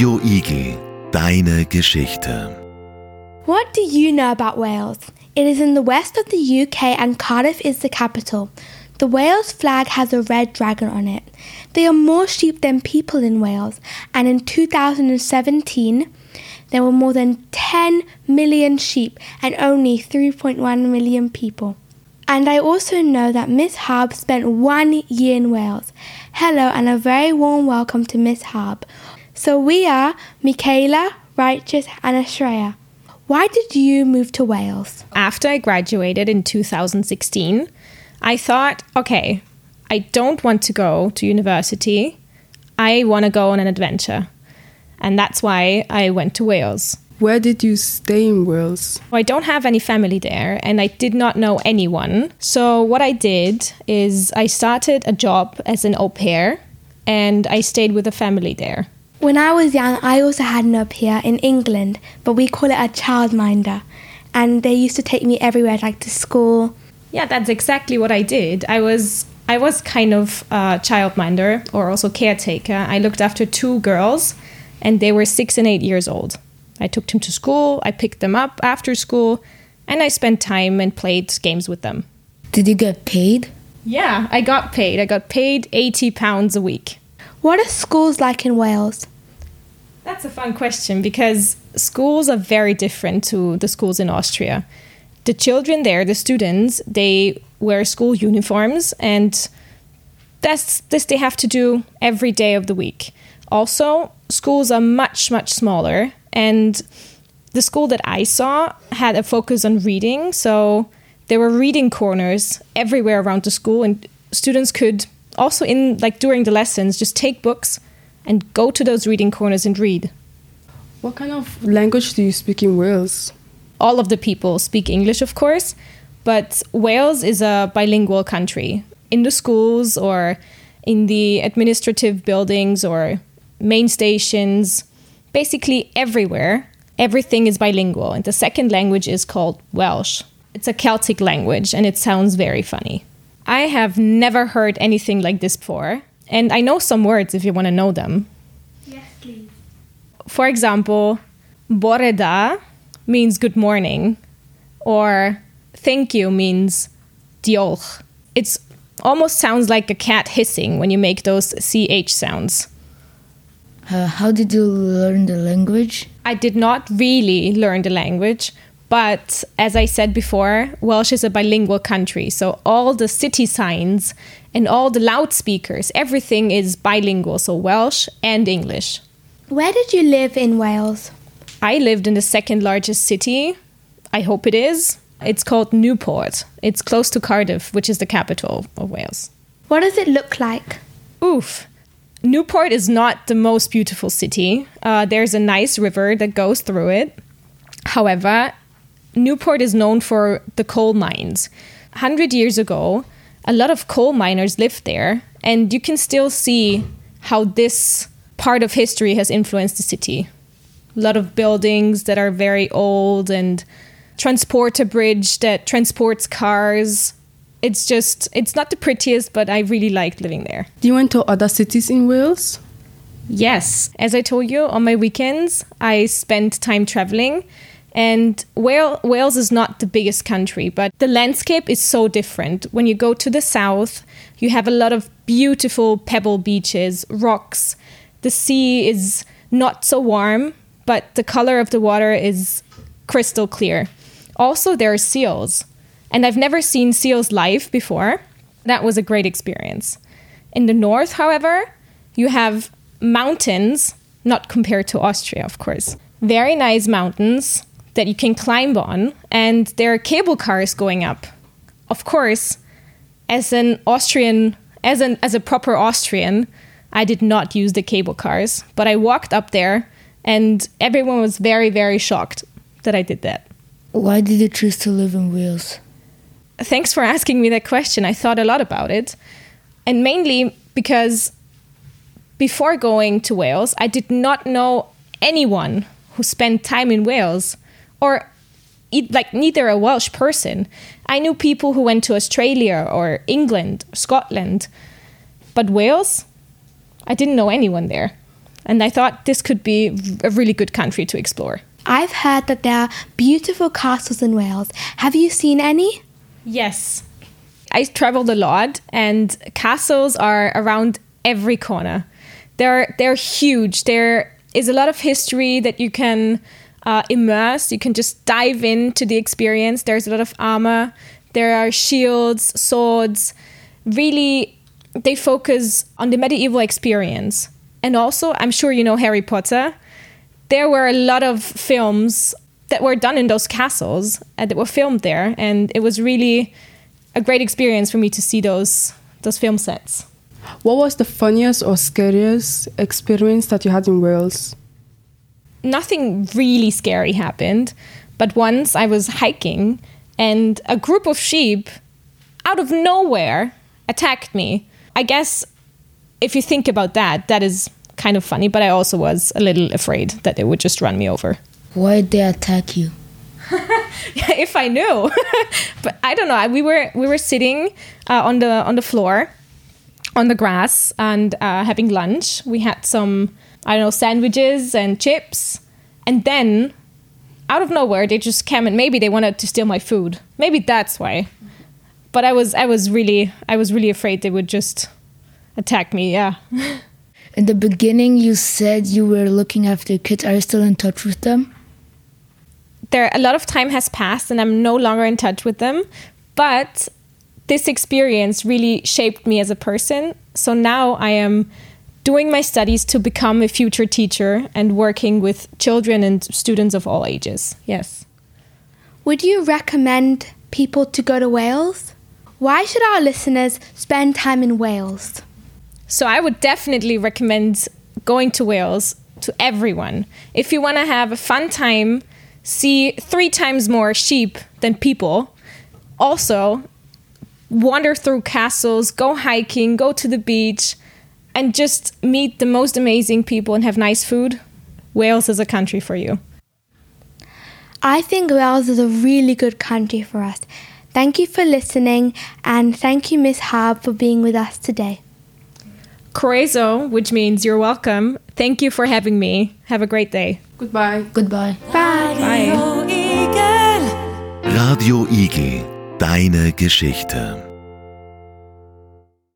Radio Igel, deine Geschichte. What do you know about Wales? It is in the west of the UK and Cardiff is the capital. The Wales flag has a red dragon on it. There are more sheep than people in Wales, and in 2017, there were more than 10 million sheep and only 3.1 million people. And I also know that Miss Harb spent one year in Wales. Hello, and a very warm welcome to Miss Harb. So we are Michaela, Righteous, and Ashreya. Why did you move to Wales? After I graduated in 2016, I thought, okay, I don't want to go to university. I want to go on an adventure. And that's why I went to Wales. Where did you stay in Wales? I don't have any family there and I did not know anyone. So, what I did is I started a job as an au pair and I stayed with a family there. When I was young, I also had an au pair in England, but we call it a childminder. And they used to take me everywhere, like to school. Yeah, that's exactly what I did. I was I was kind of a childminder or also caretaker. I looked after two girls and they were 6 and 8 years old. I took them to school, I picked them up after school, and I spent time and played games with them. Did you get paid? Yeah, I got paid. I got paid 80 pounds a week. What are schools like in Wales? That's a fun question because schools are very different to the schools in Austria. The children there, the students, they wear school uniforms and that's this they have to do every day of the week. Also, schools are much much smaller and the school that I saw had a focus on reading, so there were reading corners everywhere around the school, and students could also in like during the lessons just take books and go to those reading corners and read. What kind of language do you speak in Wales? All of the people speak English, of course, but Wales is a bilingual country. In the schools or in the administrative buildings or main stations, basically everywhere, everything is bilingual. And the second language is called Welsh. It's a Celtic language and it sounds very funny. I have never heard anything like this before. And I know some words if you want to know them. Yes, please. For example, Bore da means good morning, or thank you means diolch. It almost sounds like a cat hissing when you make those CH sounds. Uh, how did you learn the language? I did not really learn the language, but as I said before, Welsh is a bilingual country. So all the city signs and all the loudspeakers, everything is bilingual. So Welsh and English. Where did you live in Wales? I lived in the second largest city. I hope it is. It's called Newport. It's close to Cardiff, which is the capital of Wales. What does it look like? Oof. Newport is not the most beautiful city. Uh, there's a nice river that goes through it. However, Newport is known for the coal mines. 100 years ago, a lot of coal miners lived there, and you can still see how this part of history has influenced the city. A lot of buildings that are very old and transporter bridge that transports cars. It's just it's not the prettiest, but I really liked living there. Do you went to other cities in Wales? Yes, as I told you, on my weekends I spent time traveling. And Wales is not the biggest country, but the landscape is so different. When you go to the south, you have a lot of beautiful pebble beaches, rocks. The sea is not so warm, but the color of the water is crystal clear. Also, there are seals, and I've never seen seals live before. That was a great experience. In the north, however, you have mountains, not compared to Austria, of course. Very nice mountains that you can climb on, and there are cable cars going up. Of course, as an Austrian, as an as a proper Austrian, I did not use the cable cars, but I walked up there, and everyone was very very shocked that I did that. Why did you choose to live in Wales? Thanks for asking me that question. I thought a lot about it, and mainly because before going to Wales, I did not know anyone who spent time in Wales or like neither a Welsh person. I knew people who went to Australia or England, Scotland, but Wales, I didn't know anyone there. And I thought this could be a really good country to explore. I've heard that there are beautiful castles in Wales. Have you seen any? Yes. I traveled a lot, and castles are around every corner. They're they're huge. There is a lot of history that you can uh, immerse. You can just dive into the experience. There's a lot of armor. There are shields, swords. Really, they focus on the medieval experience. And also, I'm sure you know Harry Potter. There were a lot of films that were done in those castles uh, that were filmed there, and it was really a great experience for me to see those those film sets. What was the funniest or scariest experience that you had in Wales? Nothing really scary happened, but once I was hiking and a group of sheep out of nowhere attacked me. I guess if you think about that, that is kind of funny, but I also was a little afraid that they would just run me over. Why did they attack you? if I knew, but I don't know. We were we were sitting uh, on the on the floor, on the grass, and uh, having lunch. We had some I don't know sandwiches and chips, and then out of nowhere they just came and maybe they wanted to steal my food. Maybe that's why. But I was I was really I was really afraid they would just attack me. Yeah. In the beginning, you said you were looking after kids. Are you still in touch with them? there a lot of time has passed and I'm no longer in touch with them, but this experience really shaped me as a person. So now I am doing my studies to become a future teacher and working with children and students of all ages. Yes. Would you recommend people to go to Wales? Why should our listeners spend time in Wales? So I would definitely recommend going to Wales to everyone. If you want to have a fun time, see three times more sheep than people. Also, wander through castles, go hiking, go to the beach, and just meet the most amazing people and have nice food. Wales is a country for you. I think Wales is a really good country for us. Thank you for listening, and thank you, Miss Harb, for being with us today. Croeso, which means you're welcome. Thank you for having me. Have a great day. Goodbye. Goodbye. Bye. Bye. Radio Igel, deine Geschichte.